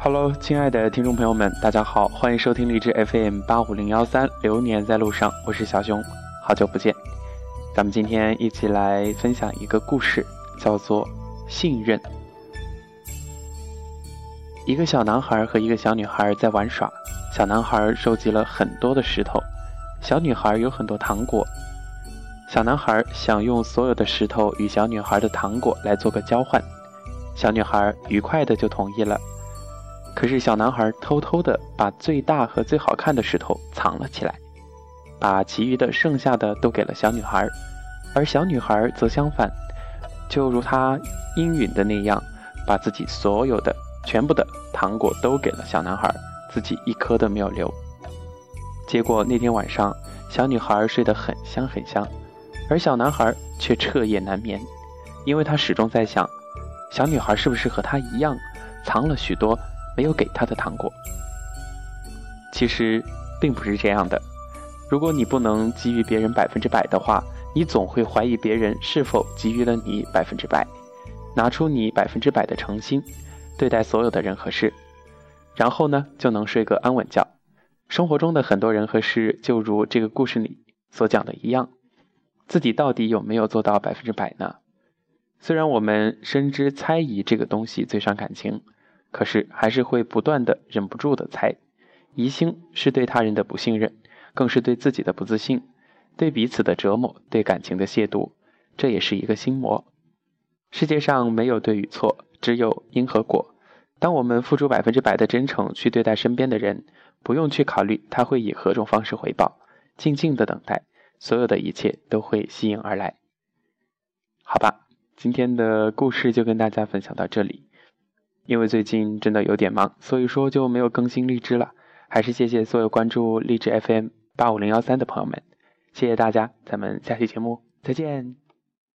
Hello，亲爱的听众朋友们，大家好，欢迎收听励志 FM 八五零幺三，流年在路上，我是小熊，好久不见。咱们今天一起来分享一个故事，叫做信任。一个小男孩和一个小女孩在玩耍，小男孩收集了很多的石头，小女孩有很多糖果。小男孩想用所有的石头与小女孩的糖果来做个交换，小女孩愉快的就同意了。可是小男孩偷偷的把最大和最好看的石头藏了起来，把其余的剩下的都给了小女孩，而小女孩则相反，就如她应允的那样，把自己所有的全部的糖果都给了小男孩，自己一颗都没有留。结果那天晚上，小女孩睡得很香很香，而小男孩却彻夜难眠，因为他始终在想，小女孩是不是和他一样，藏了许多。没有给他的糖果，其实并不是这样的。如果你不能给予别人百分之百的话，你总会怀疑别人是否给予了你百分之百。拿出你百分之百的诚心，对待所有的人和事，然后呢，就能睡个安稳觉。生活中的很多人和事，就如这个故事里所讲的一样，自己到底有没有做到百分之百呢？虽然我们深知猜疑这个东西最伤感情。可是还是会不断的忍不住的猜，疑心是对他人的不信任，更是对自己的不自信，对彼此的折磨，对感情的亵渎，这也是一个心魔。世界上没有对与错，只有因和果。当我们付出百分之百的真诚去对待身边的人，不用去考虑他会以何种方式回报，静静的等待，所有的一切都会吸引而来。好吧，今天的故事就跟大家分享到这里。因为最近真的有点忙，所以说就没有更新荔枝了。还是谢谢所有关注荔枝 FM 八五零幺三的朋友们，谢谢大家，咱们下期节目再见。